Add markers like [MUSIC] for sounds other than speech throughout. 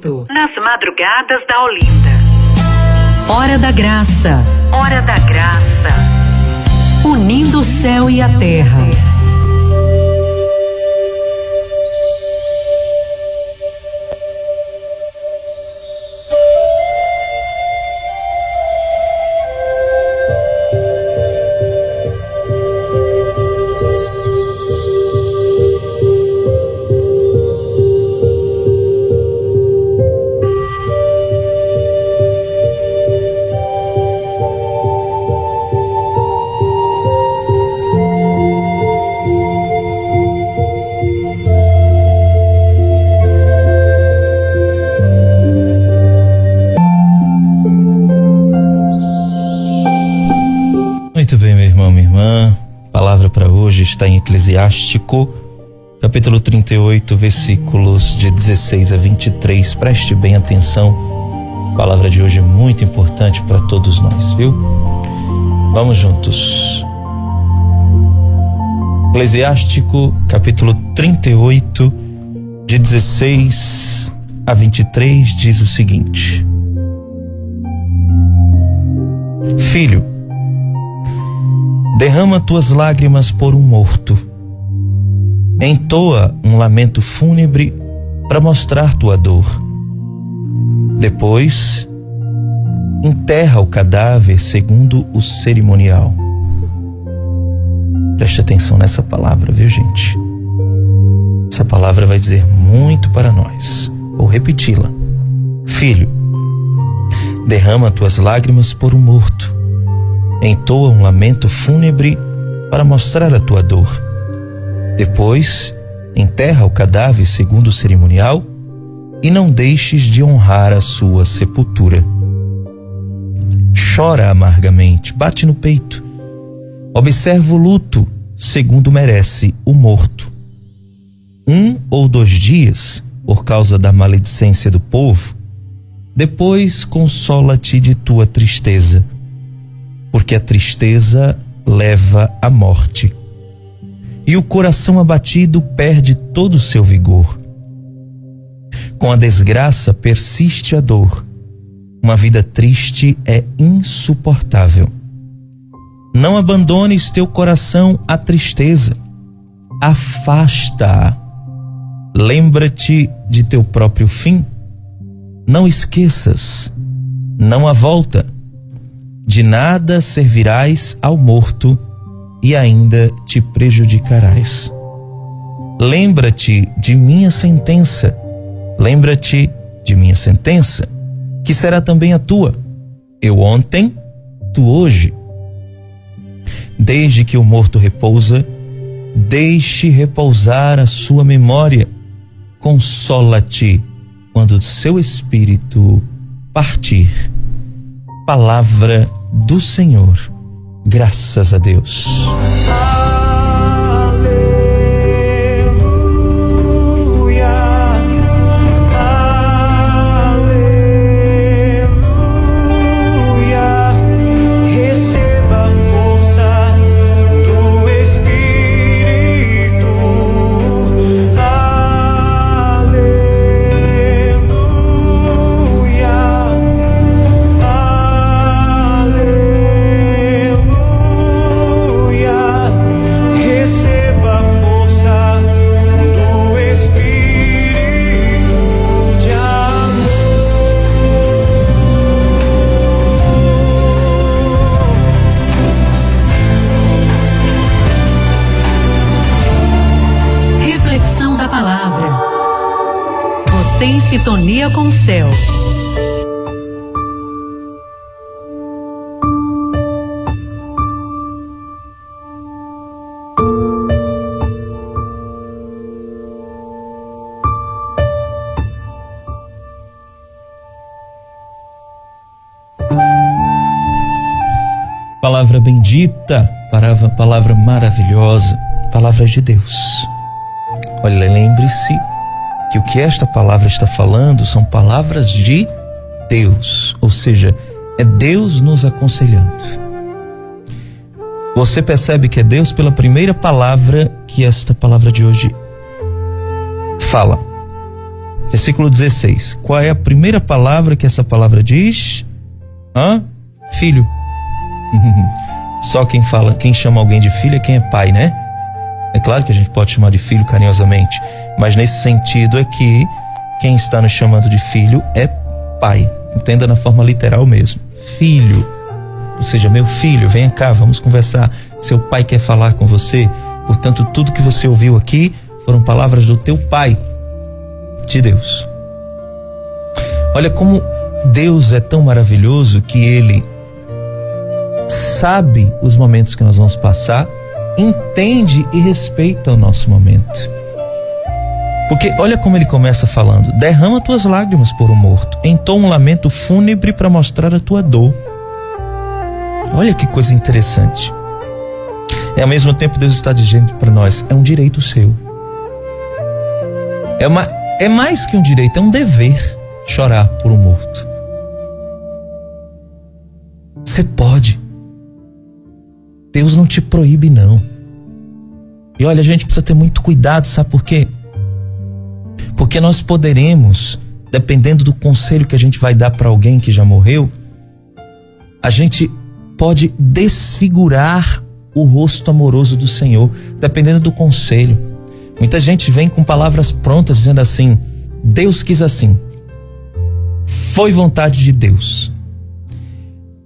Oferecimento. Nas madrugadas da Olinda. Hora da Graça. Hora da Graça. Unindo o céu e a terra. Capítulo 38, versículos de 16 a 23. Preste bem atenção. A palavra de hoje é muito importante para todos nós, viu? Vamos juntos. Eclesiástico, capítulo 38, de 16 a 23, diz o seguinte: Filho, derrama tuas lágrimas por um morto. Entoa um lamento fúnebre para mostrar tua dor. Depois, enterra o cadáver segundo o cerimonial. Preste atenção nessa palavra, viu, gente? Essa palavra vai dizer muito para nós. Vou repeti-la. Filho, derrama tuas lágrimas por um morto entoa um lamento fúnebre para mostrar a tua dor. Depois, enterra o cadáver segundo o cerimonial e não deixes de honrar a sua sepultura. Chora amargamente, bate no peito. Observa o luto segundo merece o morto. Um ou dois dias, por causa da maledicência do povo, depois consola-te de tua tristeza porque a tristeza leva à morte. E o coração abatido perde todo o seu vigor. Com a desgraça persiste a dor. Uma vida triste é insuportável. Não abandones teu coração à tristeza. Afasta-a. Lembra-te de teu próprio fim. Não esqueças. Não a volta de nada servirás ao morto e ainda te prejudicarás. Lembra-te de minha sentença, lembra-te de minha sentença, que será também a tua. Eu ontem, tu hoje. Desde que o morto repousa, deixe repousar a sua memória. Consola-te quando seu espírito partir. Palavra do Senhor. Graças a Deus. Palavra bendita, palavra, maravilhosa, palavra de Deus. Olha, lembre-se que o que esta palavra está falando são palavras de Deus, ou seja, é Deus nos aconselhando. Você percebe que é Deus pela primeira palavra que esta palavra de hoje fala. Versículo 16. Qual é a primeira palavra que essa palavra diz? Hã? Filho. [LAUGHS] Só quem fala, quem chama alguém de filho é quem é pai, né? É claro que a gente pode chamar de filho carinhosamente, mas nesse sentido é que quem está nos chamando de filho é pai. Entenda na forma literal mesmo. Filho. Ou seja, meu filho, venha cá, vamos conversar. Seu pai quer falar com você. Portanto, tudo que você ouviu aqui foram palavras do teu pai, de Deus. Olha como Deus é tão maravilhoso que ele sabe os momentos que nós vamos passar, entende e respeita o nosso momento. Porque olha como ele começa falando: derrama tuas lágrimas por um morto, entoa um lamento fúnebre para mostrar a tua dor. Olha que coisa interessante. E ao mesmo tempo Deus está dizendo para nós: é um direito seu. É, uma, é mais que um direito, é um dever chorar por um morto. Você pode. Deus não te proíbe, não. E olha, a gente precisa ter muito cuidado, sabe por quê? Porque nós poderemos, dependendo do conselho que a gente vai dar para alguém que já morreu, a gente pode desfigurar o rosto amoroso do Senhor, dependendo do conselho. Muita gente vem com palavras prontas dizendo assim: Deus quis assim. Foi vontade de Deus.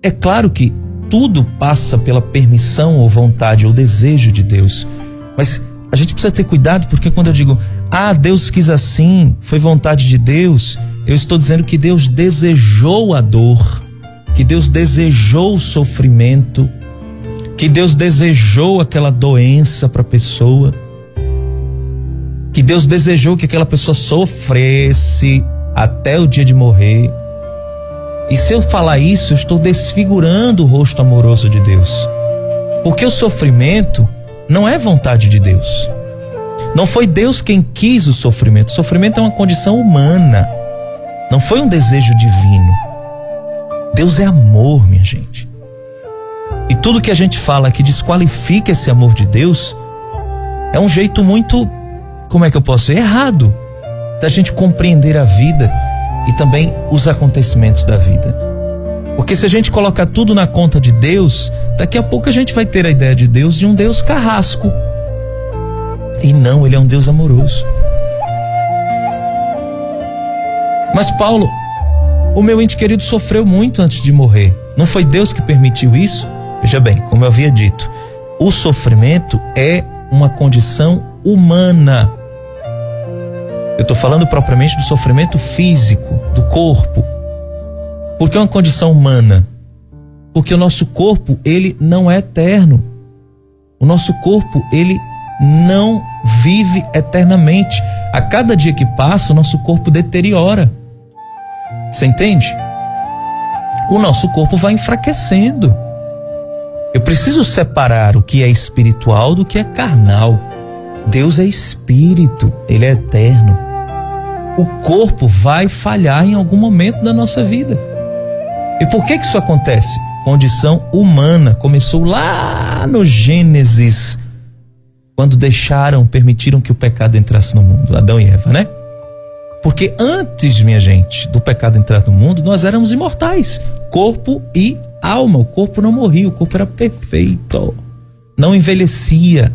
É claro que tudo passa pela permissão ou vontade ou desejo de Deus. Mas a gente precisa ter cuidado porque quando eu digo, ah, Deus quis assim, foi vontade de Deus, eu estou dizendo que Deus desejou a dor, que Deus desejou o sofrimento, que Deus desejou aquela doença para a pessoa, que Deus desejou que aquela pessoa sofresse até o dia de morrer. E se eu falar isso, eu estou desfigurando o rosto amoroso de Deus. Porque o sofrimento não é vontade de Deus. Não foi Deus quem quis o sofrimento. O sofrimento é uma condição humana. Não foi um desejo divino. Deus é amor, minha gente. E tudo que a gente fala que desqualifica esse amor de Deus é um jeito muito, como é que eu posso dizer, errado da gente compreender a vida e também os acontecimentos da vida. Porque se a gente colocar tudo na conta de Deus, daqui a pouco a gente vai ter a ideia de Deus de um Deus carrasco. E não, ele é um Deus amoroso. Mas Paulo, o meu ente querido sofreu muito antes de morrer. Não foi Deus que permitiu isso? Veja bem, como eu havia dito, o sofrimento é uma condição humana. Eu estou falando propriamente do sofrimento físico, do corpo. Porque é uma condição humana. Porque o nosso corpo, ele não é eterno. O nosso corpo, ele não vive eternamente. A cada dia que passa, o nosso corpo deteriora. Você entende? O nosso corpo vai enfraquecendo. Eu preciso separar o que é espiritual do que é carnal. Deus é espírito, ele é eterno. O corpo vai falhar em algum momento da nossa vida. E por que que isso acontece? Condição humana, começou lá no Gênesis, quando deixaram, permitiram que o pecado entrasse no mundo, Adão e Eva, né? Porque antes, minha gente, do pecado entrar no mundo, nós éramos imortais, corpo e alma. O corpo não morria, o corpo era perfeito, não envelhecia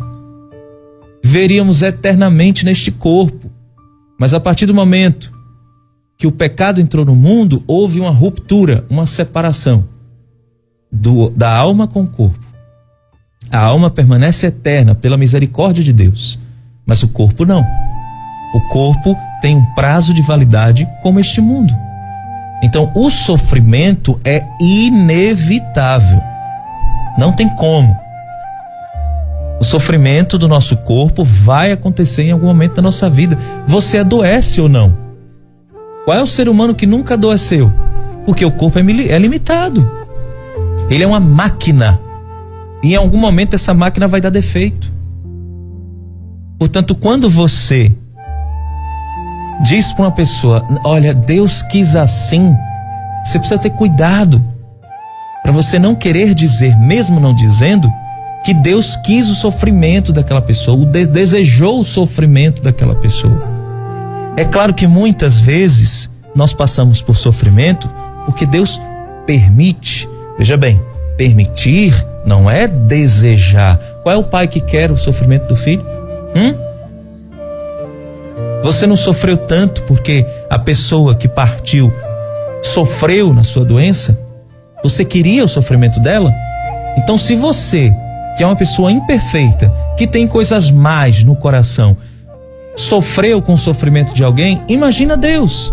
veríamos eternamente neste corpo. Mas a partir do momento que o pecado entrou no mundo, houve uma ruptura, uma separação do, da alma com o corpo. A alma permanece eterna pela misericórdia de Deus, mas o corpo não. O corpo tem um prazo de validade como este mundo. Então, o sofrimento é inevitável. Não tem como. O sofrimento do nosso corpo vai acontecer em algum momento da nossa vida. Você adoece ou não? Qual é o ser humano que nunca adoeceu? Porque o corpo é, é limitado. Ele é uma máquina. E em algum momento essa máquina vai dar defeito. Portanto, quando você diz para uma pessoa: Olha, Deus quis assim, você precisa ter cuidado para você não querer dizer, mesmo não dizendo, que Deus quis o sofrimento daquela pessoa, desejou o sofrimento daquela pessoa. É claro que muitas vezes nós passamos por sofrimento porque Deus permite. Veja bem, permitir não é desejar. Qual é o pai que quer o sofrimento do filho? Hum? Você não sofreu tanto porque a pessoa que partiu sofreu na sua doença? Você queria o sofrimento dela? Então, se você, que é uma pessoa imperfeita, que tem coisas mais no coração, sofreu com o sofrimento de alguém, imagina Deus,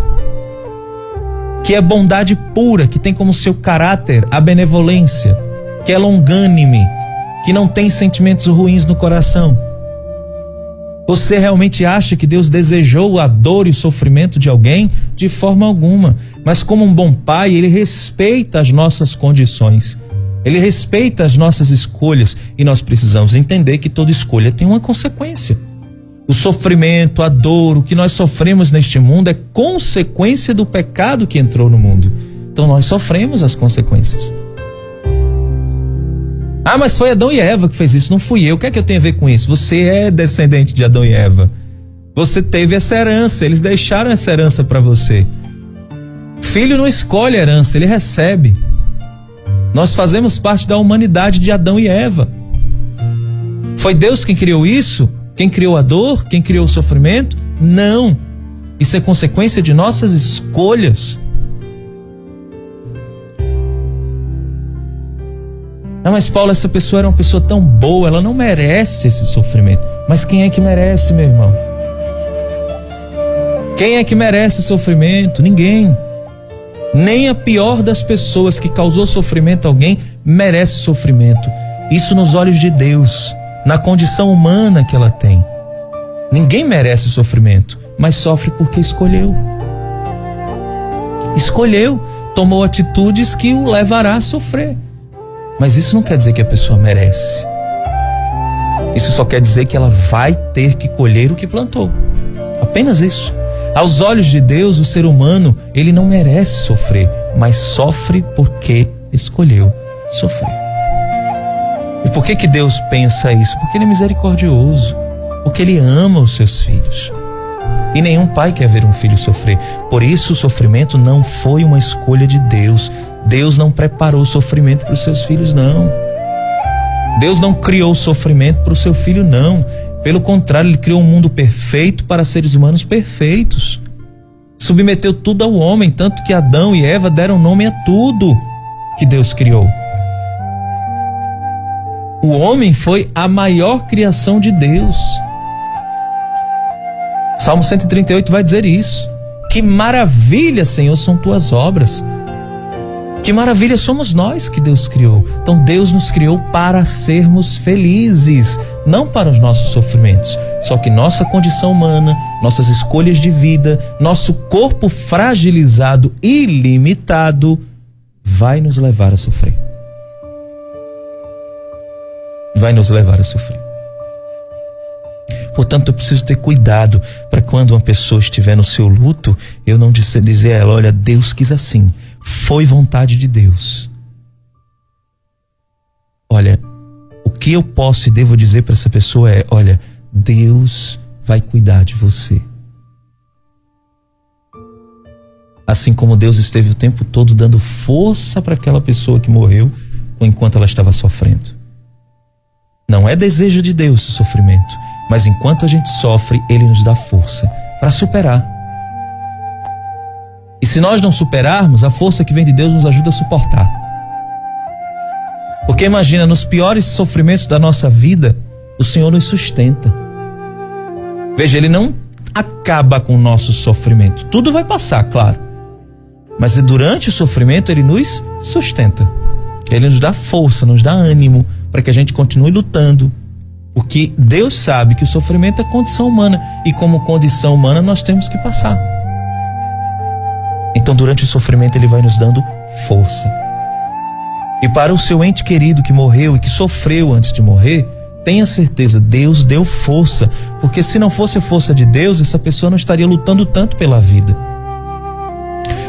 que é bondade pura, que tem como seu caráter a benevolência, que é longânime, que não tem sentimentos ruins no coração. Você realmente acha que Deus desejou a dor e o sofrimento de alguém? De forma alguma. Mas, como um bom pai, ele respeita as nossas condições. Ele respeita as nossas escolhas e nós precisamos entender que toda escolha tem uma consequência. O sofrimento, a dor, o que nós sofremos neste mundo é consequência do pecado que entrou no mundo. Então nós sofremos as consequências. Ah, mas foi Adão e Eva que fez isso, não fui eu. O que é que eu tenho a ver com isso? Você é descendente de Adão e Eva. Você teve essa herança, eles deixaram essa herança para você. Filho não escolhe herança, ele recebe. Nós fazemos parte da humanidade de Adão e Eva. Foi Deus quem criou isso? Quem criou a dor? Quem criou o sofrimento? Não. Isso é consequência de nossas escolhas. Ah, mas Paulo, essa pessoa era uma pessoa tão boa, ela não merece esse sofrimento. Mas quem é que merece, meu irmão? Quem é que merece sofrimento? Ninguém. Nem a pior das pessoas que causou sofrimento a alguém merece sofrimento. Isso nos olhos de Deus, na condição humana que ela tem. Ninguém merece sofrimento, mas sofre porque escolheu. Escolheu, tomou atitudes que o levará a sofrer. Mas isso não quer dizer que a pessoa merece. Isso só quer dizer que ela vai ter que colher o que plantou. Apenas isso. Aos olhos de Deus, o ser humano, ele não merece sofrer, mas sofre porque escolheu sofrer. E por que que Deus pensa isso? Porque ele é misericordioso, porque ele ama os seus filhos. E nenhum pai quer ver um filho sofrer. Por isso o sofrimento não foi uma escolha de Deus, Deus não preparou sofrimento para os seus filhos, não. Deus não criou sofrimento para o seu filho, não. Pelo contrário, ele criou um mundo perfeito para seres humanos perfeitos. Submeteu tudo ao homem, tanto que Adão e Eva deram nome a tudo que Deus criou. O homem foi a maior criação de Deus. Salmo 138 vai dizer isso. Que maravilha, Senhor, são tuas obras. Que maravilha somos nós que Deus criou. Então Deus nos criou para sermos felizes, não para os nossos sofrimentos. Só que nossa condição humana, nossas escolhas de vida, nosso corpo fragilizado e limitado vai nos levar a sofrer. Vai nos levar a sofrer. Portanto, eu preciso ter cuidado para quando uma pessoa estiver no seu luto, eu não dizer a ela, olha, Deus quis assim foi vontade de Deus. Olha, o que eu posso e devo dizer para essa pessoa é: olha, Deus vai cuidar de você. Assim como Deus esteve o tempo todo dando força para aquela pessoa que morreu enquanto ela estava sofrendo. Não é desejo de Deus o sofrimento, mas enquanto a gente sofre, Ele nos dá força para superar. E se nós não superarmos, a força que vem de Deus nos ajuda a suportar. Porque imagina, nos piores sofrimentos da nossa vida, o Senhor nos sustenta. Veja, Ele não acaba com o nosso sofrimento. Tudo vai passar, claro. Mas durante o sofrimento, Ele nos sustenta. Ele nos dá força, nos dá ânimo para que a gente continue lutando. Porque Deus sabe que o sofrimento é condição humana. E como condição humana, nós temos que passar. Então, durante o sofrimento, Ele vai nos dando força. E para o seu ente querido que morreu e que sofreu antes de morrer, tenha certeza, Deus deu força, porque se não fosse força de Deus, essa pessoa não estaria lutando tanto pela vida.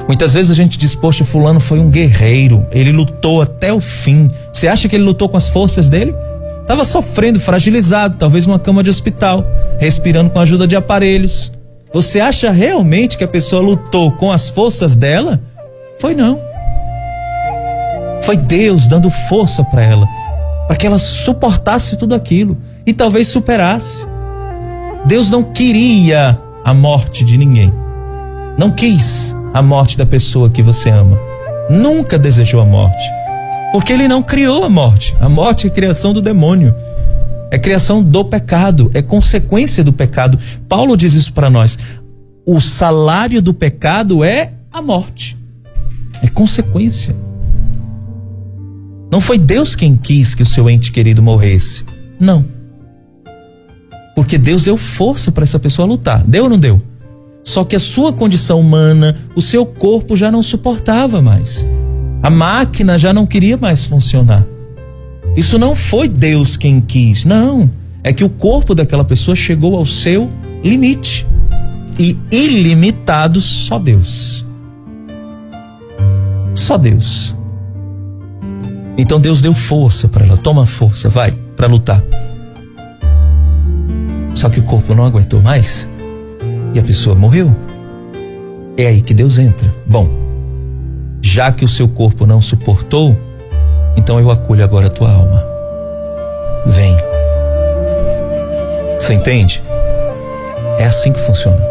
Muitas vezes a gente diz, poxa, fulano foi um guerreiro, ele lutou até o fim. Você acha que ele lutou com as forças dele? Estava sofrendo, fragilizado, talvez numa cama de hospital, respirando com a ajuda de aparelhos. Você acha realmente que a pessoa lutou com as forças dela? Foi não. Foi Deus dando força para ela, para que ela suportasse tudo aquilo e talvez superasse. Deus não queria a morte de ninguém. Não quis a morte da pessoa que você ama. Nunca desejou a morte. Porque ele não criou a morte. A morte é criação do demônio. É criação do pecado, é consequência do pecado. Paulo diz isso para nós. O salário do pecado é a morte. É consequência. Não foi Deus quem quis que o seu ente querido morresse. Não. Porque Deus deu força para essa pessoa lutar. Deu ou não deu? Só que a sua condição humana, o seu corpo já não suportava mais. A máquina já não queria mais funcionar. Isso não foi Deus quem quis, não. É que o corpo daquela pessoa chegou ao seu limite. E ilimitado só Deus. Só Deus. Então Deus deu força para ela. Toma força, vai, para lutar. Só que o corpo não aguentou mais e a pessoa morreu. É aí que Deus entra. Bom, já que o seu corpo não suportou, então eu acolho agora a tua alma. Vem. Você entende? É assim que funciona.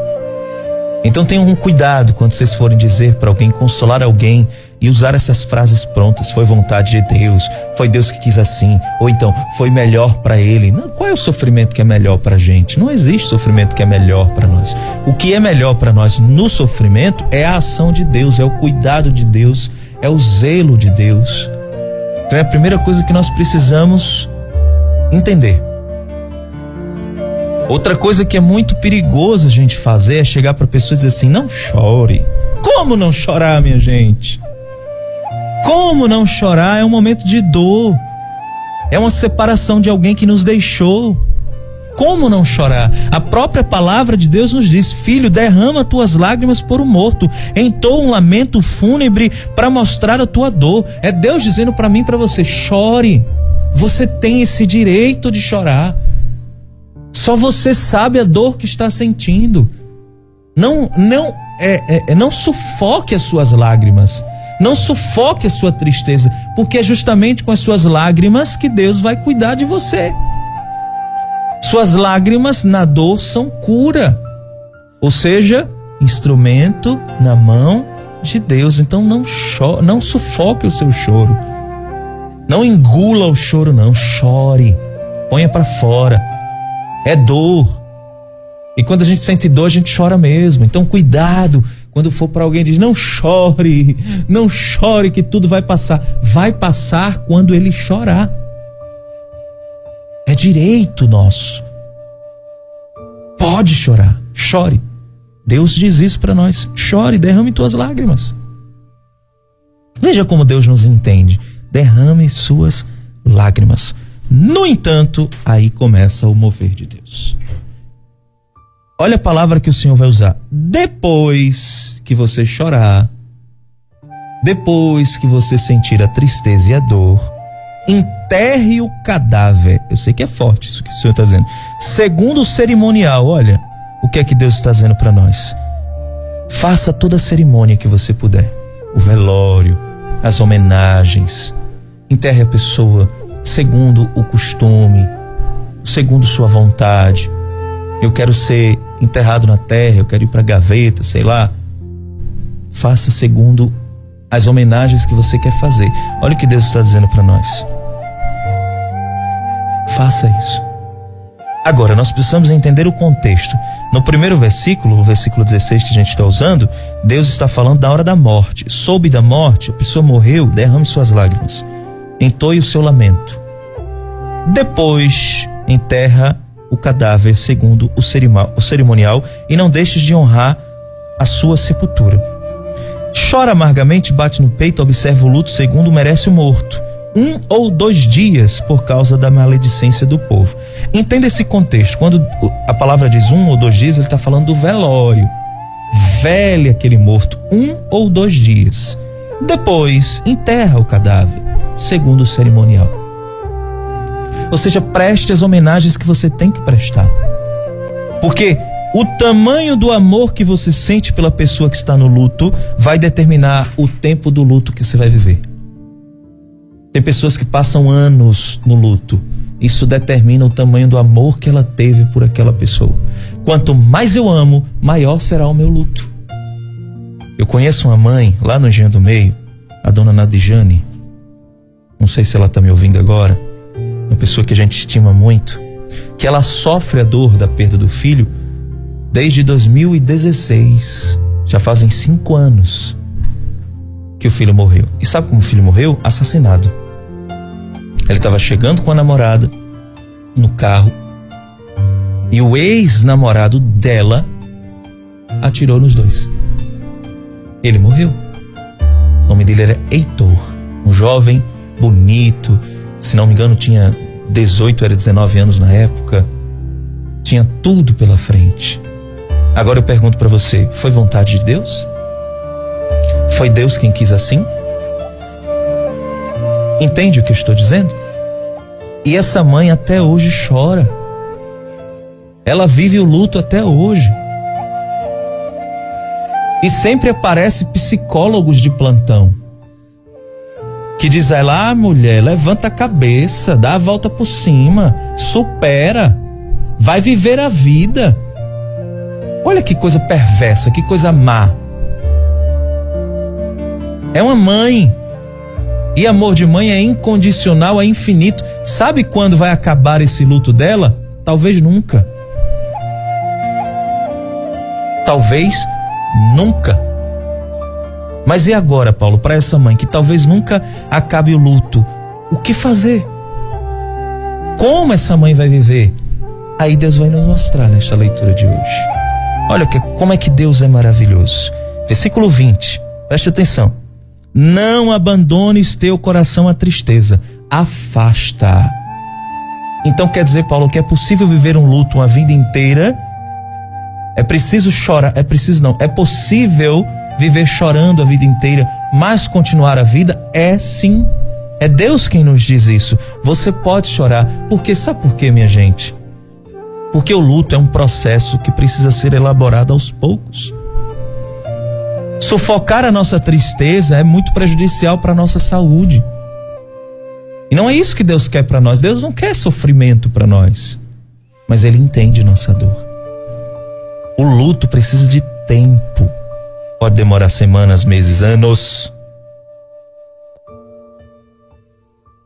Então tenham um cuidado quando vocês forem dizer para alguém, consolar alguém e usar essas frases prontas. Foi vontade de Deus, foi Deus que quis assim, ou então foi melhor para ele. Não, qual é o sofrimento que é melhor para a gente? Não existe sofrimento que é melhor para nós. O que é melhor para nós no sofrimento é a ação de Deus, é o cuidado de Deus, é o zelo de Deus. Então é a primeira coisa que nós precisamos entender. Outra coisa que é muito perigoso a gente fazer é chegar para pessoas e dizer assim: não chore. Como não chorar, minha gente? Como não chorar? É um momento de dor. É uma separação de alguém que nos deixou. Como não chorar? A própria palavra de Deus nos diz: Filho, derrama tuas lágrimas por um morto. Entoa um lamento fúnebre para mostrar a tua dor. É Deus dizendo para mim, para você: chore. Você tem esse direito de chorar. Só você sabe a dor que está sentindo. Não, não, é, é, é não sufoque as suas lágrimas. Não sufoque a sua tristeza, porque é justamente com as suas lágrimas que Deus vai cuidar de você. Suas lágrimas na dor são cura, ou seja, instrumento na mão de Deus. Então não chore, não sufoque o seu choro. Não engula o choro, não. Chore. Ponha para fora. É dor. E quando a gente sente dor, a gente chora mesmo. Então cuidado quando for para alguém diz: "Não chore, não chore que tudo vai passar". Vai passar quando ele chorar. Direito nosso. Pode chorar, chore. Deus diz isso para nós: chore, derrame tuas lágrimas. Veja como Deus nos entende. Derrame suas lágrimas. No entanto, aí começa o mover de Deus. Olha a palavra que o Senhor vai usar. Depois que você chorar, depois que você sentir a tristeza e a dor, enterre o cadáver. Eu sei que é forte isso que o Senhor está dizendo. Segundo o cerimonial, olha o que é que Deus está dizendo para nós. Faça toda a cerimônia que você puder. O velório, as homenagens. Enterre a pessoa segundo o costume, segundo sua vontade. Eu quero ser enterrado na terra, eu quero ir para gaveta, sei lá. Faça segundo as homenagens que você quer fazer. Olha o que Deus está dizendo para nós. Faça isso. Agora, nós precisamos entender o contexto. No primeiro versículo, o versículo 16 que a gente está usando, Deus está falando da hora da morte. Soube da morte, a pessoa morreu, derrame suas lágrimas. Entoie o seu lamento. Depois, enterra o cadáver segundo o cerimonial e não deixes de honrar a sua sepultura. Chora amargamente, bate no peito, observa o luto segundo merece o morto. Um ou dois dias por causa da maledicência do povo. Entenda esse contexto. Quando a palavra diz um ou dois dias, ele está falando do velório. Vele aquele morto um ou dois dias. Depois, enterra o cadáver, segundo o cerimonial. Ou seja, preste as homenagens que você tem que prestar. Porque O tamanho do amor que você sente pela pessoa que está no luto vai determinar o tempo do luto que você vai viver. Tem pessoas que passam anos no luto. Isso determina o tamanho do amor que ela teve por aquela pessoa. Quanto mais eu amo, maior será o meu luto. Eu conheço uma mãe lá no Engenho do Meio, a dona Nadijane. Não sei se ela está me ouvindo agora. Uma pessoa que a gente estima muito. Que ela sofre a dor da perda do filho desde 2016. Já fazem cinco anos que o filho morreu. E sabe como o filho morreu? Assassinado. Ele estava chegando com a namorada no carro e o ex-namorado dela atirou nos dois. Ele morreu. O nome dele era Heitor, um jovem bonito, se não me engano tinha 18, era 19 anos na época. Tinha tudo pela frente. Agora eu pergunto para você: foi vontade de Deus? Foi Deus quem quis assim? Entende o que eu estou dizendo? E essa mãe até hoje chora. Ela vive o luto até hoje. E sempre aparece psicólogos de plantão que diz ela, ah, mulher, levanta a cabeça, dá a volta por cima, supera, vai viver a vida. Olha que coisa perversa, que coisa má. É uma mãe. E amor de mãe é incondicional, é infinito. Sabe quando vai acabar esse luto dela? Talvez nunca. Talvez nunca. Mas e agora, Paulo, para essa mãe que talvez nunca acabe o luto? O que fazer? Como essa mãe vai viver? Aí Deus vai nos mostrar nesta leitura de hoje. Olha que, como é que Deus é maravilhoso. Versículo 20, preste atenção. Não abandones teu coração à tristeza, afasta. Então quer dizer, Paulo, que é possível viver um luto uma vida inteira? É preciso chorar, é preciso não, é possível viver chorando a vida inteira, mas continuar a vida? É sim. É Deus quem nos diz isso. Você pode chorar, porque sabe por quê, minha gente? Porque o luto é um processo que precisa ser elaborado aos poucos. Sufocar a nossa tristeza é muito prejudicial para a nossa saúde. E não é isso que Deus quer para nós. Deus não quer sofrimento para nós. Mas Ele entende nossa dor. O luto precisa de tempo. Pode demorar semanas, meses, anos.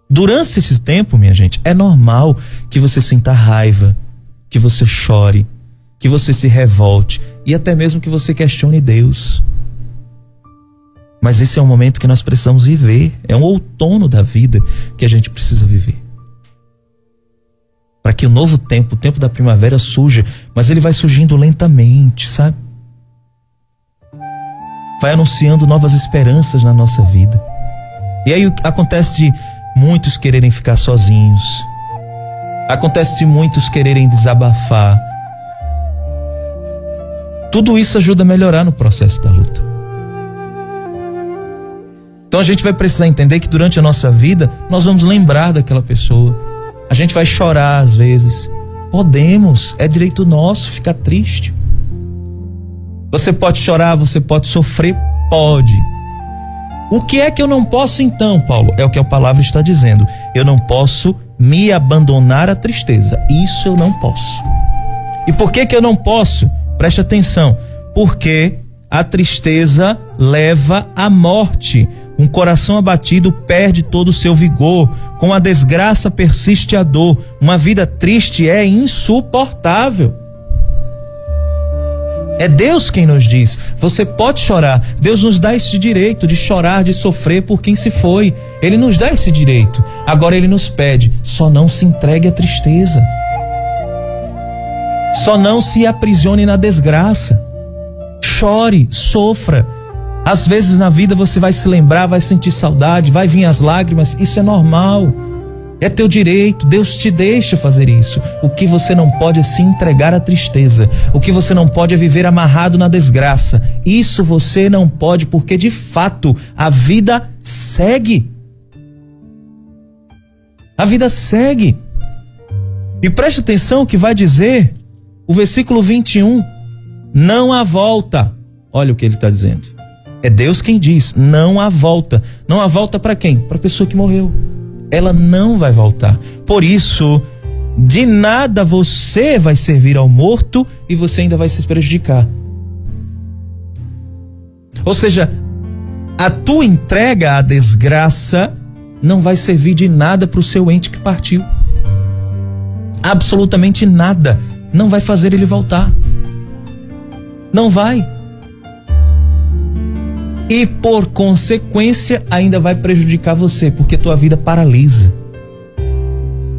Durante esse tempo, minha gente, é normal que você sinta raiva, que você chore, que você se revolte e até mesmo que você questione Deus. Mas esse é um momento que nós precisamos viver, é um outono da vida que a gente precisa viver. Para que o novo tempo, o tempo da primavera surja, mas ele vai surgindo lentamente, sabe? Vai anunciando novas esperanças na nossa vida. E aí acontece de muitos quererem ficar sozinhos, Acontece de muitos quererem desabafar. Tudo isso ajuda a melhorar no processo da luta. Então a gente vai precisar entender que durante a nossa vida nós vamos lembrar daquela pessoa. A gente vai chorar às vezes. Podemos, é direito nosso ficar triste. Você pode chorar, você pode sofrer, pode. O que é que eu não posso então, Paulo? É o que a palavra está dizendo. Eu não posso me abandonar à tristeza. Isso eu não posso. E por que que eu não posso? Preste atenção. Porque a tristeza leva à morte. Um coração abatido perde todo o seu vigor. Com a desgraça persiste a dor. Uma vida triste é insuportável. É Deus quem nos diz: você pode chorar. Deus nos dá esse direito de chorar, de sofrer por quem se foi. Ele nos dá esse direito. Agora ele nos pede: só não se entregue à tristeza. Só não se aprisione na desgraça. Chore, sofra. Às vezes na vida você vai se lembrar, vai sentir saudade, vai vir as lágrimas. Isso é normal. É teu direito, Deus te deixa fazer isso. O que você não pode é se entregar à tristeza. O que você não pode é viver amarrado na desgraça. Isso você não pode, porque de fato a vida segue. A vida segue. E preste atenção o que vai dizer o versículo 21 Não há volta. Olha o que ele está dizendo. É Deus quem diz: não há volta. Não há volta para quem? Para a pessoa que morreu. Ela não vai voltar. Por isso, de nada você vai servir ao morto e você ainda vai se prejudicar. Ou seja, a tua entrega à desgraça não vai servir de nada para o seu ente que partiu. Absolutamente nada. Não vai fazer ele voltar. Não vai. E por consequência, ainda vai prejudicar você, porque tua vida paralisa.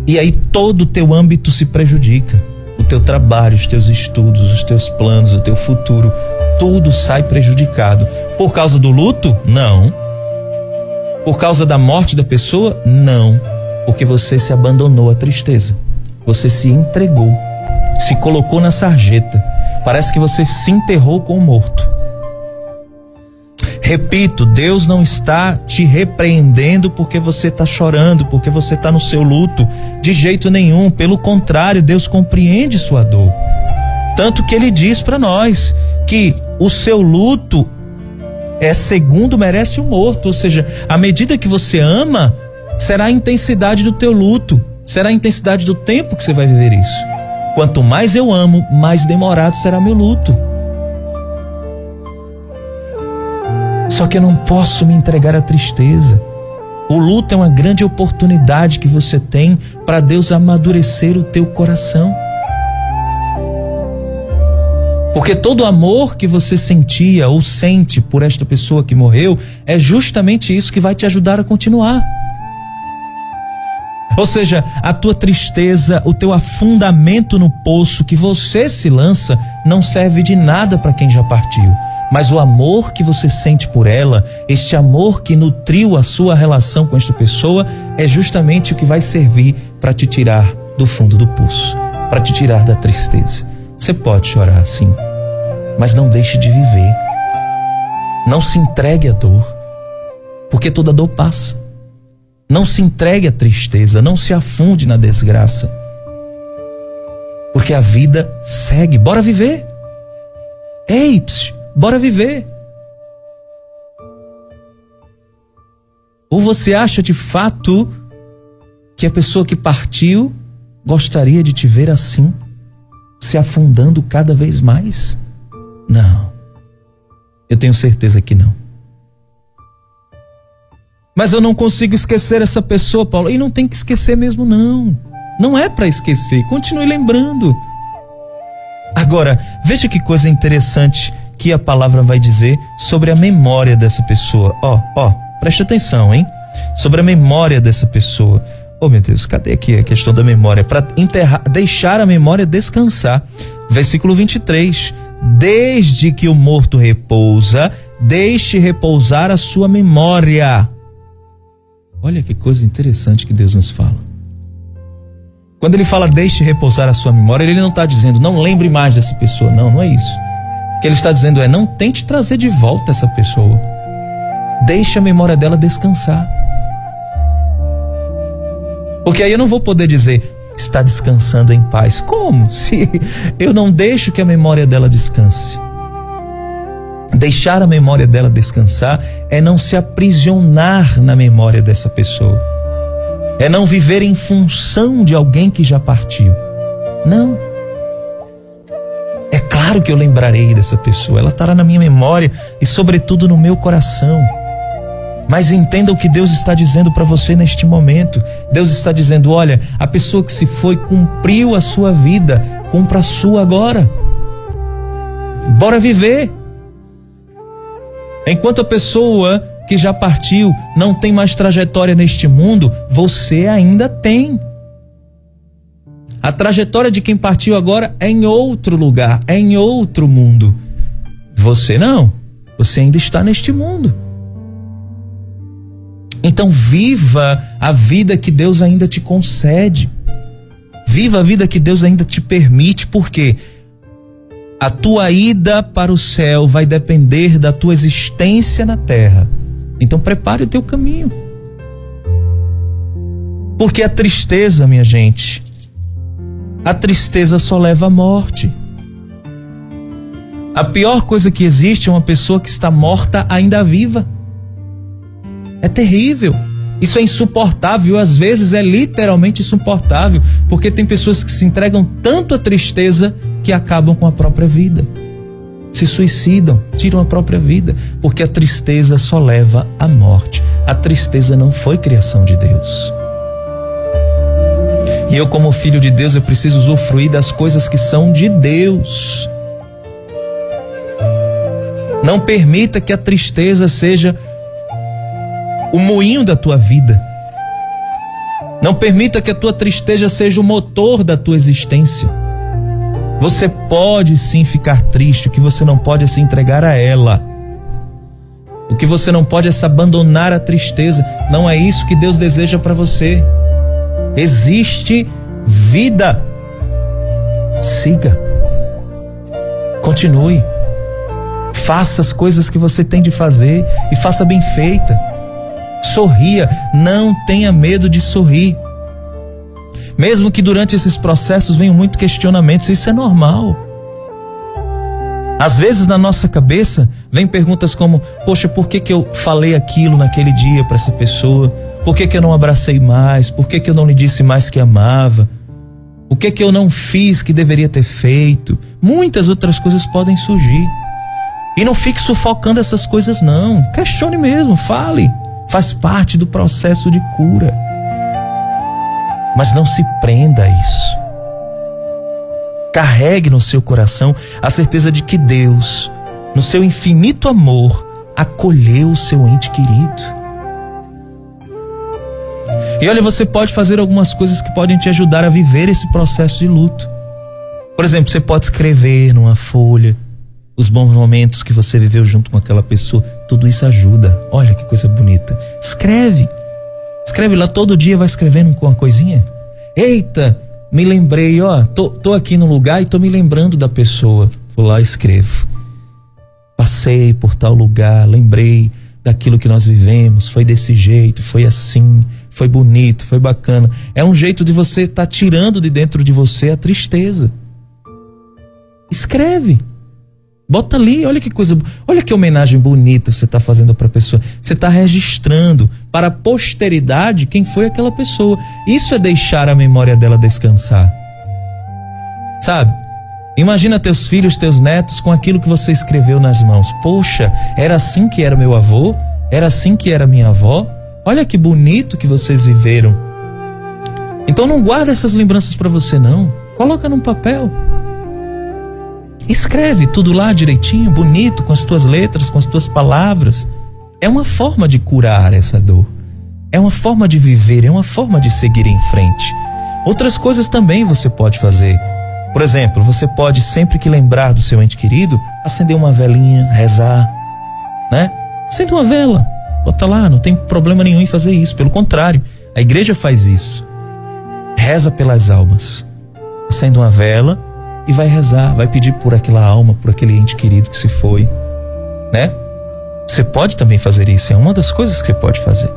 E aí todo o teu âmbito se prejudica. O teu trabalho, os teus estudos, os teus planos, o teu futuro, tudo sai prejudicado. Por causa do luto? Não. Por causa da morte da pessoa? Não. Porque você se abandonou à tristeza. Você se entregou, se colocou na sarjeta. Parece que você se enterrou com o morto. Repito, Deus não está te repreendendo porque você está chorando, porque você está no seu luto. De jeito nenhum. Pelo contrário, Deus compreende sua dor. Tanto que ele diz para nós que o seu luto é segundo merece o morto, ou seja, à medida que você ama, será a intensidade do teu luto, será a intensidade do tempo que você vai viver isso. Quanto mais eu amo, mais demorado será meu luto. Só que eu não posso me entregar à tristeza. O luto é uma grande oportunidade que você tem para Deus amadurecer o teu coração. Porque todo amor que você sentia ou sente por esta pessoa que morreu é justamente isso que vai te ajudar a continuar. Ou seja, a tua tristeza, o teu afundamento no poço que você se lança não serve de nada para quem já partiu. Mas o amor que você sente por ela, este amor que nutriu a sua relação com esta pessoa, é justamente o que vai servir para te tirar do fundo do poço, para te tirar da tristeza. Você pode chorar sim, mas não deixe de viver. Não se entregue à dor, porque toda dor passa. Não se entregue à tristeza, não se afunde na desgraça. Porque a vida segue. Bora viver. Ei, psiu, bora viver. Ou você acha de fato que a pessoa que partiu gostaria de te ver assim? se afundando cada vez mais? Não. Eu tenho certeza que não. Mas eu não consigo esquecer essa pessoa, Paulo. E não tem que esquecer mesmo, não. Não é para esquecer. Continue lembrando. Agora, veja que coisa interessante que a palavra vai dizer sobre a memória dessa pessoa. Ó, ó, preste atenção, hein? Sobre a memória dessa pessoa. Oh meu Deus, cadê aqui a questão da memória? Para enterrar, deixar a memória descansar. Versículo 23. Desde que o morto repousa, deixe repousar a sua memória. Olha que coisa interessante que Deus nos fala. Quando ele fala deixe repousar a sua memória, ele não está dizendo não lembre mais dessa pessoa. Não, não é isso. Que ele está dizendo é não tente trazer de volta essa pessoa. Deixe a memória dela descansar. Porque aí eu não vou poder dizer está descansando em paz. Como? [LAUGHS] Se eu não deixo que a memória dela descanse. Deixar a memória dela descansar é não se aprisionar na memória dessa pessoa. É não viver em função de alguém que já partiu. Não. É claro que eu lembrarei dessa pessoa, ela estará na minha memória e, sobretudo, no meu coração. Mas entenda o que Deus está dizendo para você neste momento. Deus está dizendo: olha, a pessoa que se foi cumpriu a sua vida, cumpra a sua agora. Bora viver. Enquanto a pessoa que já partiu não tem mais trajetória neste mundo, você ainda tem. A trajetória de quem partiu agora é em outro lugar, é em outro mundo. Você não. Você ainda está neste mundo. Então viva a vida que Deus ainda te concede. Viva a vida que Deus ainda te permite, porque a tua ida para o céu vai depender da tua existência na terra. Então prepare o teu caminho. Porque a tristeza, minha gente, a tristeza só leva à morte. A pior coisa que existe é uma pessoa que está morta ainda viva. É terrível. Isso é insuportável, às vezes é literalmente insuportável, porque tem pessoas que se entregam tanto à tristeza que acabam com a própria vida. Se suicidam, tiram a própria vida, porque a tristeza só leva à morte. A tristeza não foi criação de Deus. E eu, como filho de Deus, eu preciso usufruir das coisas que são de Deus. Não permita que a tristeza seja o moinho da tua vida. Não permita que a tua tristeza seja o motor da tua existência. Você pode sim ficar triste, o que você não pode é se entregar a ela. O que você não pode é se abandonar a tristeza. Não é isso que Deus deseja para você. Existe vida. Siga. Continue. Faça as coisas que você tem de fazer e faça bem feita. Sorria, não tenha medo de sorrir. Mesmo que durante esses processos venham muitos questionamentos, isso é normal. Às vezes na nossa cabeça vem perguntas como: Poxa, por que, que eu falei aquilo naquele dia para essa pessoa? Por que, que eu não abracei mais? Por que, que eu não lhe disse mais que amava? O que que eu não fiz que deveria ter feito? Muitas outras coisas podem surgir. E não fique sufocando essas coisas, não. Questione mesmo, fale. Faz parte do processo de cura. Mas não se prenda a isso. Carregue no seu coração a certeza de que Deus, no seu infinito amor, acolheu o seu ente querido. E olha, você pode fazer algumas coisas que podem te ajudar a viver esse processo de luto. Por exemplo, você pode escrever numa folha os bons momentos que você viveu junto com aquela pessoa. Tudo isso ajuda. Olha que coisa bonita. Escreve. Escreve lá todo dia, vai escrevendo com uma coisinha. Eita, me lembrei, ó, tô, tô aqui no lugar e tô me lembrando da pessoa. Vou lá e escrevo. Passei por tal lugar, lembrei daquilo que nós vivemos, foi desse jeito, foi assim, foi bonito, foi bacana. É um jeito de você estar tá tirando de dentro de você a tristeza. Escreve. Bota ali, olha que coisa, olha que homenagem bonita você está fazendo para a pessoa. Você está registrando para a posteridade quem foi aquela pessoa. Isso é deixar a memória dela descansar. Sabe? Imagina teus filhos, teus netos com aquilo que você escreveu nas mãos. Poxa, era assim que era meu avô? Era assim que era minha avó? Olha que bonito que vocês viveram. Então não guarda essas lembranças para você não. Coloca num papel. Escreve tudo lá direitinho, bonito, com as tuas letras, com as tuas palavras. É uma forma de curar essa dor. É uma forma de viver, é uma forma de seguir em frente. Outras coisas também você pode fazer. Por exemplo, você pode sempre que lembrar do seu ente querido, acender uma velinha, rezar, né? Acende uma vela, Bota lá, não tem problema nenhum em fazer isso. Pelo contrário, a igreja faz isso. Reza pelas almas. Acende uma vela e vai rezar, vai pedir por aquela alma, por aquele ente querido que se foi, né? Você pode também fazer isso, é uma das coisas que você pode fazer.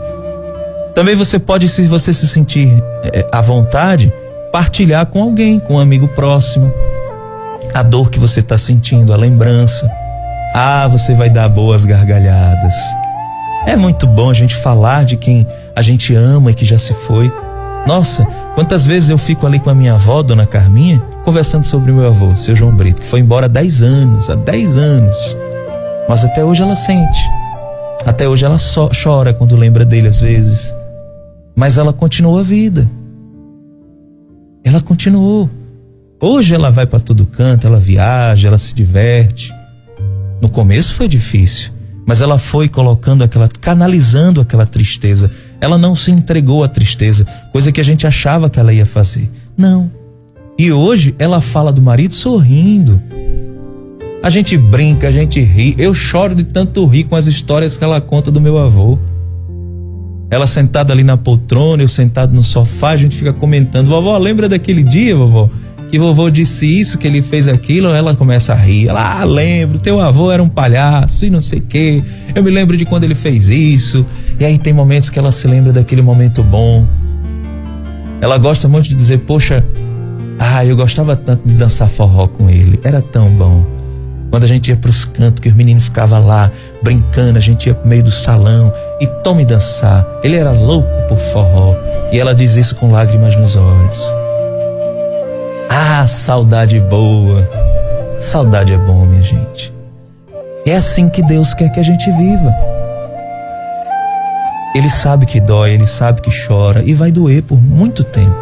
Também você pode, se você se sentir é, à vontade, partilhar com alguém, com um amigo próximo, a dor que você está sentindo, a lembrança. Ah, você vai dar boas gargalhadas. É muito bom a gente falar de quem a gente ama e que já se foi. Nossa, quantas vezes eu fico ali com a minha avó, dona Carminha, conversando sobre meu avô, seu João Brito, que foi embora há 10 anos, há 10 anos. Mas até hoje ela sente. Até hoje ela só chora quando lembra dele às vezes. Mas ela continuou a vida. Ela continuou. Hoje ela vai para todo canto, ela viaja, ela se diverte. No começo foi difícil mas ela foi colocando aquela, canalizando aquela tristeza. Ela não se entregou à tristeza, coisa que a gente achava que ela ia fazer. Não. E hoje ela fala do marido sorrindo. A gente brinca, a gente ri. Eu choro de tanto rir com as histórias que ela conta do meu avô. Ela sentada ali na poltrona, eu sentado no sofá, a gente fica comentando: Vovó, lembra daquele dia, vovó? Que vovô disse isso, que ele fez aquilo, ela começa a rir. Ela, ah, lembro, teu avô era um palhaço e não sei o quê. Eu me lembro de quando ele fez isso. E aí tem momentos que ela se lembra daquele momento bom. Ela gosta muito de dizer, poxa, ah, eu gostava tanto de dançar forró com ele, era tão bom. Quando a gente ia para os cantos, que os meninos ficavam lá brincando, a gente ia pro meio do salão e tome dançar. Ele era louco por forró. E ela diz isso com lágrimas nos olhos. Ah, saudade boa. Saudade é bom, minha gente. É assim que Deus quer que a gente viva. Ele sabe que dói, ele sabe que chora e vai doer por muito tempo.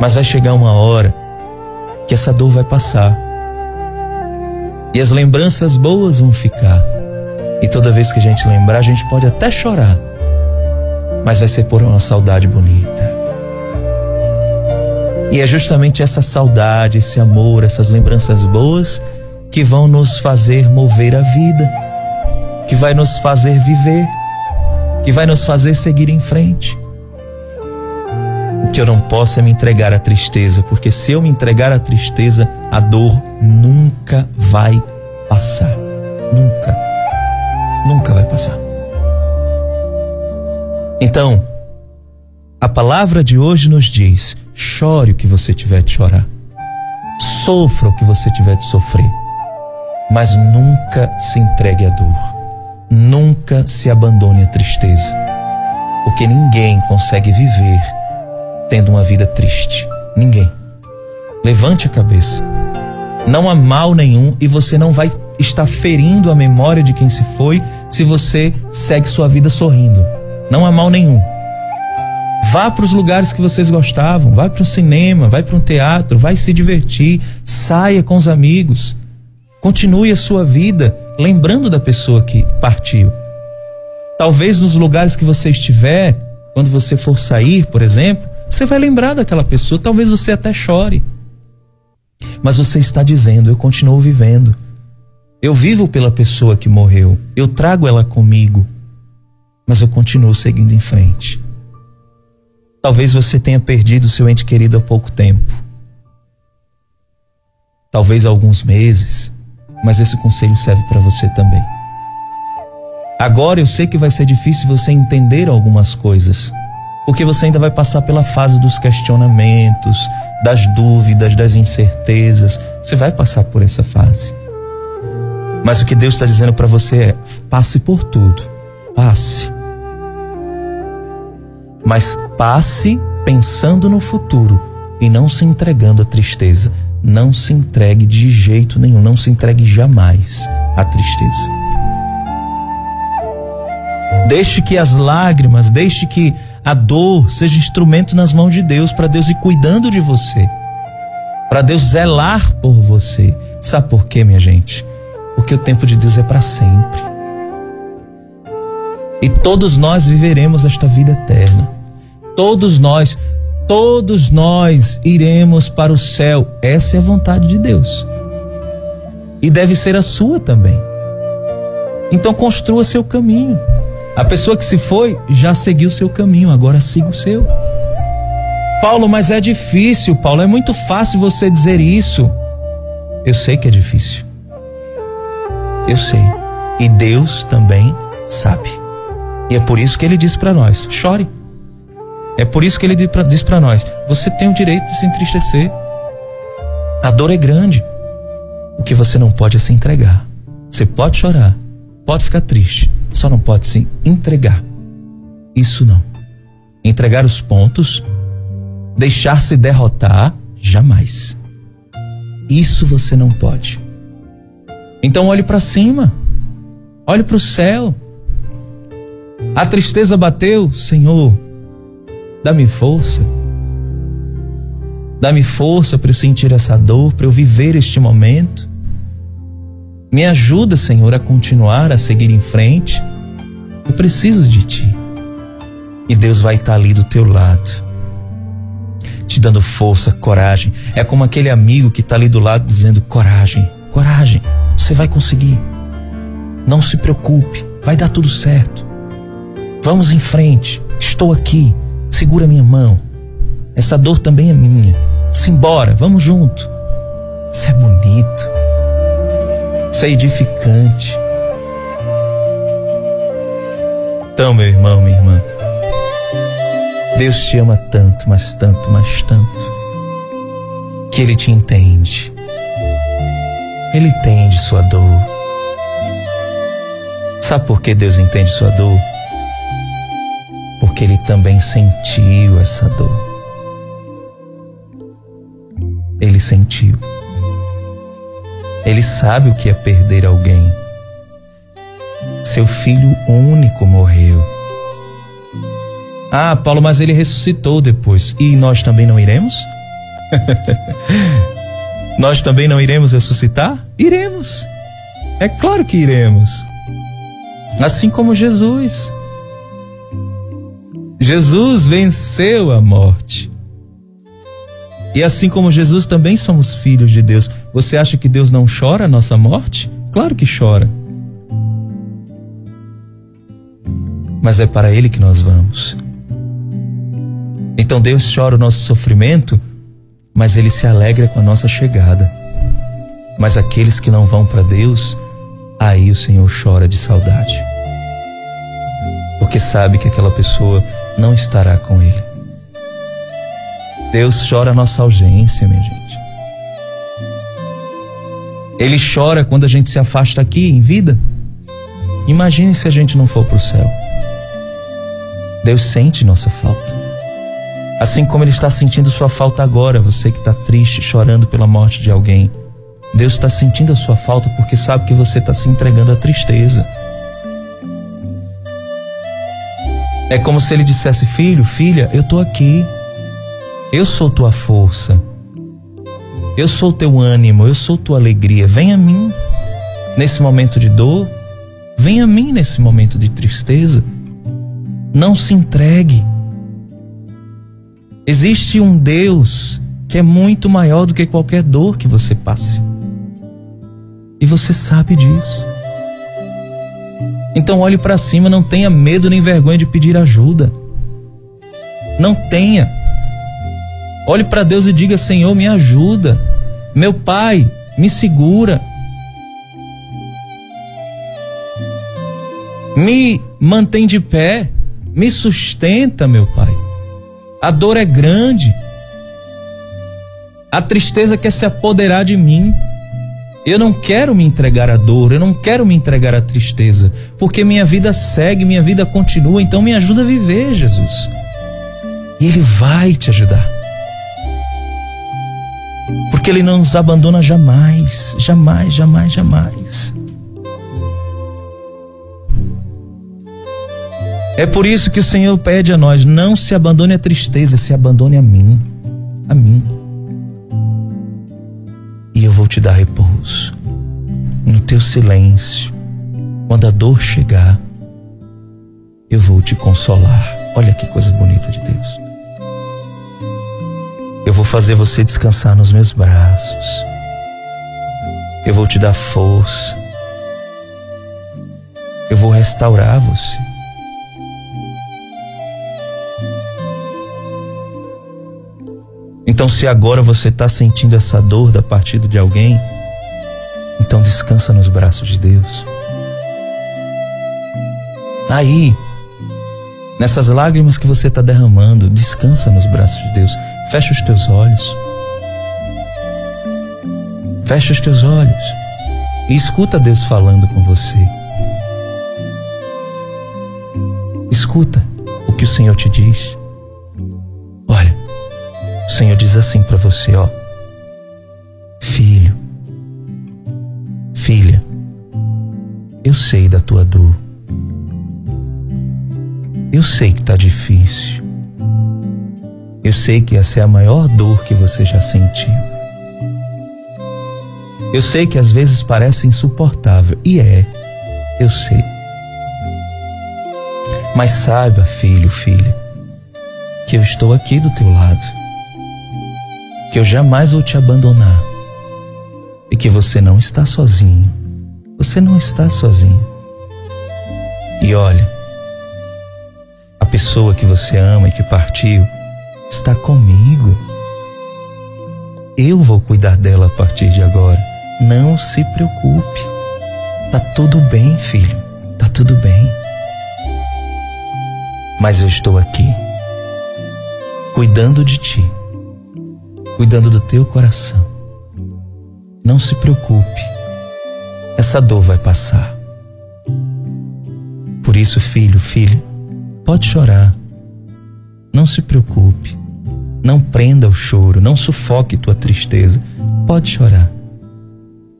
Mas vai chegar uma hora que essa dor vai passar. E as lembranças boas vão ficar. E toda vez que a gente lembrar, a gente pode até chorar. Mas vai ser por uma saudade bonita. E é justamente essa saudade, esse amor, essas lembranças boas que vão nos fazer mover a vida, que vai nos fazer viver, que vai nos fazer seguir em frente. O que eu não posso é me entregar à tristeza, porque se eu me entregar à tristeza, a dor nunca vai passar. Nunca. Nunca vai passar. Então, a palavra de hoje nos diz: chore o que você tiver de chorar, sofra o que você tiver de sofrer mas nunca se entregue à dor. Nunca se abandone à tristeza. Porque ninguém consegue viver tendo uma vida triste. Ninguém. Levante a cabeça. Não há mal nenhum e você não vai estar ferindo a memória de quem se foi se você segue sua vida sorrindo. Não há mal nenhum. Vá para os lugares que vocês gostavam, vai para um cinema, vai para um teatro, vai se divertir, saia com os amigos. Continue a sua vida lembrando da pessoa que partiu. Talvez nos lugares que você estiver, quando você for sair, por exemplo, você vai lembrar daquela pessoa, talvez você até chore. Mas você está dizendo: Eu continuo vivendo. Eu vivo pela pessoa que morreu. Eu trago ela comigo. Mas eu continuo seguindo em frente. Talvez você tenha perdido seu ente querido há pouco tempo. Talvez alguns meses mas esse conselho serve para você também. Agora eu sei que vai ser difícil você entender algumas coisas, porque você ainda vai passar pela fase dos questionamentos, das dúvidas, das incertezas. Você vai passar por essa fase. Mas o que Deus está dizendo para você é: passe por tudo, passe. Mas passe pensando no futuro e não se entregando à tristeza não se entregue de jeito nenhum, não se entregue jamais à tristeza. Deixe que as lágrimas, deixe que a dor seja instrumento nas mãos de Deus, para Deus ir cuidando de você, para Deus zelar por você. Sabe por quê, minha gente? Porque o tempo de Deus é para sempre. E todos nós viveremos esta vida eterna. Todos nós todos nós iremos para o céu. Essa é a vontade de Deus. E deve ser a sua também. Então construa seu caminho. A pessoa que se foi já seguiu seu caminho, agora siga o seu. Paulo, mas é difícil, Paulo, é muito fácil você dizer isso. Eu sei que é difícil. Eu sei. E Deus também sabe. E é por isso que ele diz para nós: chore. É por isso que ele diz para nós: você tem o direito de se entristecer. A dor é grande. O que você não pode é se entregar. Você pode chorar, pode ficar triste, só não pode se entregar. Isso não. Entregar os pontos, deixar-se derrotar, jamais. Isso você não pode. Então olhe para cima, olhe para o céu. A tristeza bateu, Senhor, Dá-me força. Dá-me força para eu sentir essa dor, para eu viver este momento. Me ajuda, Senhor, a continuar, a seguir em frente. Eu preciso de Ti. E Deus vai estar ali do teu lado, te dando força, coragem. É como aquele amigo que está ali do lado dizendo: coragem, coragem, você vai conseguir. Não se preocupe, vai dar tudo certo. Vamos em frente, estou aqui segura minha mão. Essa dor também é minha. Simbora, vamos junto. Isso é bonito. Isso é edificante. Então, meu irmão, minha irmã, Deus te ama tanto, mas tanto, mas tanto, que Ele te entende. Ele entende sua dor. Sabe por que Deus entende sua dor? Porque Ele também sentiu essa dor. Ele sentiu. Ele sabe o que é perder alguém. Seu filho único morreu. Ah, Paulo, mas ele ressuscitou depois. E nós também não iremos? [LAUGHS] nós também não iremos ressuscitar? Iremos. É claro que iremos. Assim como Jesus. Jesus venceu a morte. E assim como Jesus, também somos filhos de Deus. Você acha que Deus não chora a nossa morte? Claro que chora. Mas é para Ele que nós vamos. Então Deus chora o nosso sofrimento, mas Ele se alegra com a nossa chegada. Mas aqueles que não vão para Deus, aí o Senhor chora de saudade. Porque sabe que aquela pessoa não estará com Ele. Deus chora a nossa ausência, minha gente. Ele chora quando a gente se afasta aqui em vida. Imagine se a gente não for para o céu. Deus sente nossa falta. Assim como Ele está sentindo sua falta agora, você que está triste, chorando pela morte de alguém. Deus está sentindo a sua falta porque sabe que você está se entregando à tristeza. É como se Ele dissesse: Filho, filha, eu estou aqui. Eu sou tua força. Eu sou teu ânimo, eu sou tua alegria. Vem a mim nesse momento de dor. Vem a mim nesse momento de tristeza. Não se entregue. Existe um Deus que é muito maior do que qualquer dor que você passe. E você sabe disso. Então olhe para cima, não tenha medo nem vergonha de pedir ajuda. Não tenha. Olhe para Deus e diga: Senhor, me ajuda. Meu Pai, me segura. Me mantém de pé. Me sustenta, meu Pai. A dor é grande. A tristeza quer se apoderar de mim. Eu não quero me entregar à dor, eu não quero me entregar à tristeza, porque minha vida segue, minha vida continua, então me ajuda a viver, Jesus. E Ele vai te ajudar porque Ele não nos abandona jamais, jamais, jamais, jamais. É por isso que o Senhor pede a nós: não se abandone à tristeza, se abandone a mim, a mim. E eu vou te dar repouso no teu silêncio. Quando a dor chegar, eu vou te consolar. Olha que coisa bonita de Deus. Eu vou fazer você descansar nos meus braços. Eu vou te dar força. Eu vou restaurar você. Então, se agora você está sentindo essa dor da partida de alguém, então descansa nos braços de Deus. Aí, nessas lágrimas que você está derramando, descansa nos braços de Deus. Fecha os teus olhos. Fecha os teus olhos e escuta Deus falando com você. Escuta o que o Senhor te diz. Senhor diz assim para você, ó. Filho, filha, eu sei da tua dor. Eu sei que tá difícil. Eu sei que essa é a maior dor que você já sentiu. Eu sei que às vezes parece insuportável, e é, eu sei. Mas saiba, filho, filha, que eu estou aqui do teu lado, que eu jamais vou te abandonar e que você não está sozinho. Você não está sozinho. E olha, a pessoa que você ama e que partiu, está comigo. Eu vou cuidar dela a partir de agora. Não se preocupe. Tá tudo bem, filho. Tá tudo bem. Mas eu estou aqui, cuidando de ti, cuidando do teu coração. Não se preocupe, essa dor vai passar. Por isso, filho, filha, pode chorar. Não se preocupe. Não prenda o choro, não sufoque tua tristeza. Pode chorar.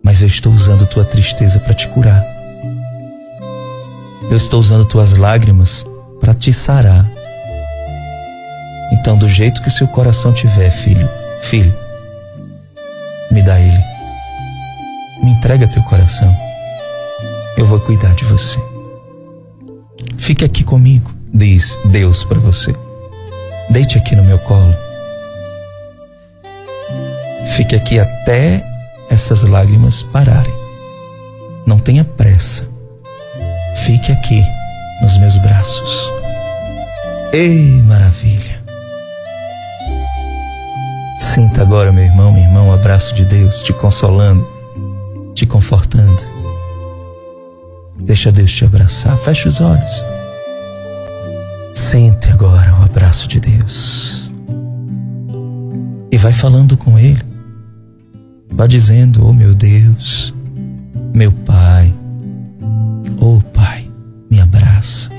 Mas eu estou usando tua tristeza para te curar. Eu estou usando tuas lágrimas para te sarar. Então, do jeito que seu coração tiver, filho, filho, me dá ele. Me entrega teu coração. Eu vou cuidar de você. Fique aqui comigo, diz Deus para você. Deite aqui no meu colo. Fique aqui até essas lágrimas pararem. Não tenha pressa. Fique aqui nos meus braços. Ei, maravilha! Sinta agora, meu irmão, minha irmã, o abraço de Deus te consolando, te confortando. Deixa Deus te abraçar. Feche os olhos. Sente agora o abraço de Deus. E vai falando com Ele. Vá dizendo: Oh meu Deus, meu Pai, oh Pai, me abraça.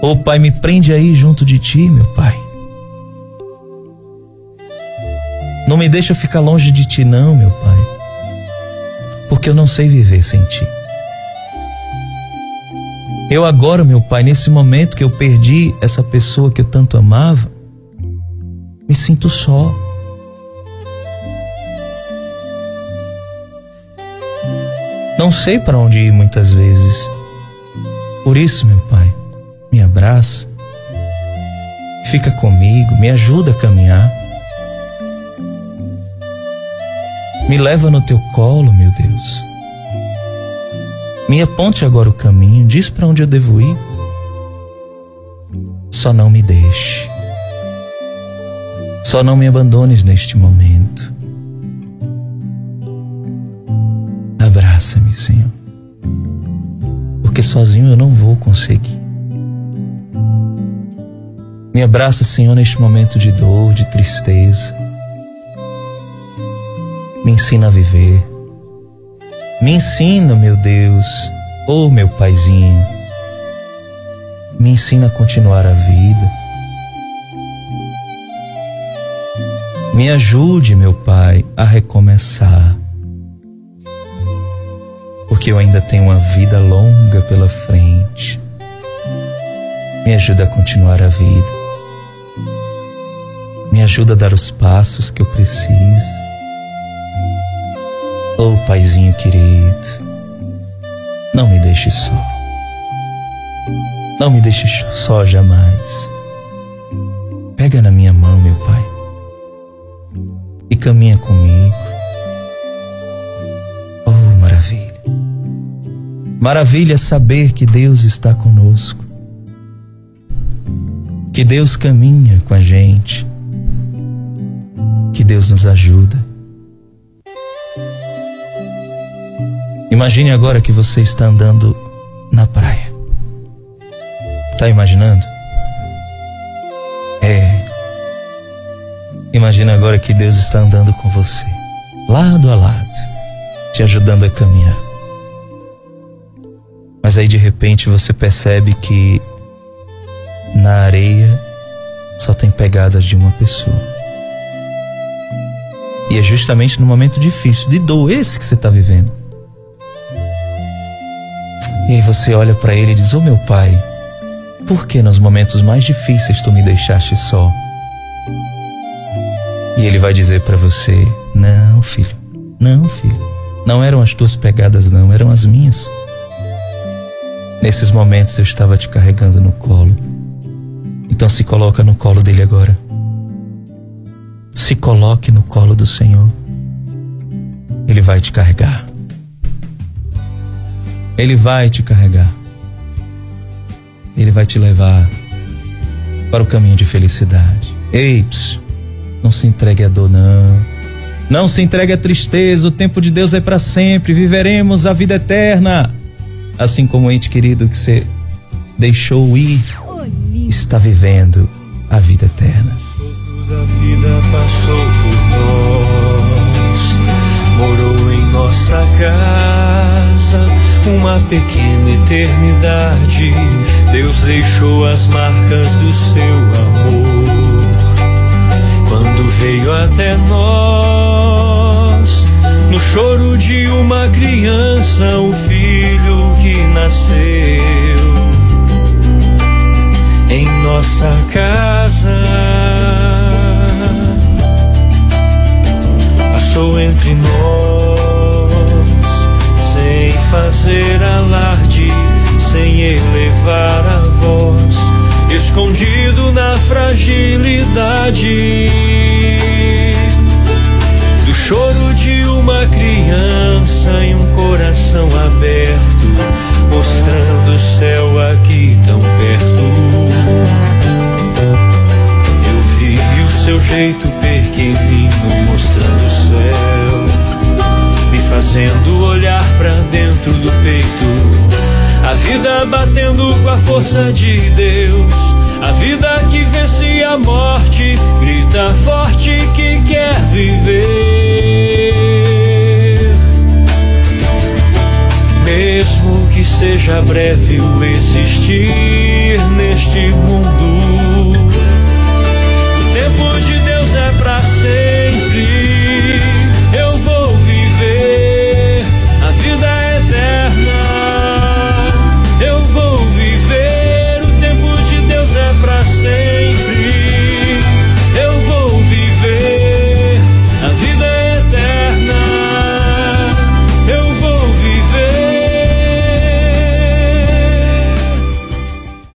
Oh Pai, me prende aí junto de Ti, meu Pai. Não me deixa ficar longe de Ti, não, meu Pai, porque eu não sei viver sem Ti. Eu agora, meu Pai, nesse momento que eu perdi essa pessoa que eu tanto amava, me sinto só. Não sei para onde ir muitas vezes. Por isso, meu Pai, me abraça, fica comigo, me ajuda a caminhar. Me leva no teu colo, meu Deus. Me aponte agora o caminho, diz para onde eu devo ir. Só não me deixe. Só não me abandones neste momento. Abraça-me, Senhor. Porque sozinho eu não vou conseguir. Me abraça, Senhor, neste momento de dor, de tristeza. Me ensina a viver. Me ensina, meu Deus, oh meu Paizinho, me ensina a continuar a vida. Me ajude, meu Pai, a recomeçar, porque eu ainda tenho uma vida longa pela frente. Me ajuda a continuar a vida. Me ajuda a dar os passos que eu preciso. Oh, Paizinho querido, não me deixe só. Não me deixe só jamais. Pega na minha mão, meu Pai, e caminha comigo. Oh, maravilha. Maravilha saber que Deus está conosco. Que Deus caminha com a gente. Que Deus nos ajuda. Imagine agora que você está andando na praia. Tá imaginando? É. Imagina agora que Deus está andando com você, lado a lado, te ajudando a caminhar. Mas aí de repente você percebe que na areia só tem pegadas de uma pessoa. E é justamente no momento difícil, de dor, esse que você está vivendo e aí você olha para ele e diz: Oh meu pai, por que nos momentos mais difíceis tu me deixaste só? E ele vai dizer para você: Não, filho, não, filho, não eram as tuas pegadas, não, eram as minhas. Nesses momentos eu estava te carregando no colo. Então se coloca no colo dele agora. Se coloque no colo do Senhor. Ele vai te carregar. Ele vai te carregar. Ele vai te levar para o caminho de felicidade. Ei, não se entregue à dor, não. Não se entregue à tristeza. O tempo de Deus é para sempre. Viveremos a vida eterna. Assim como o ente querido que você deixou ir, está vivendo a vida eterna. O da vida passou por nós, morou em nossa casa uma pequena eternidade. Deus deixou as marcas do seu amor quando veio até nós. No choro de uma criança, o filho que nasceu em nossa casa. Passou entre nós fazer alarde, sem elevar a voz, escondido na fragilidade do choro de uma criança e um coração aberto, mostrando o céu aqui tão perto. Eu vi o seu jeito pequenino mostrando o céu, me fazendo olhar pra do peito. A vida batendo com a força de Deus. A vida que vence a morte, grita forte que quer viver. Mesmo que seja breve o existir neste mundo, o tempo de Deus é pra sempre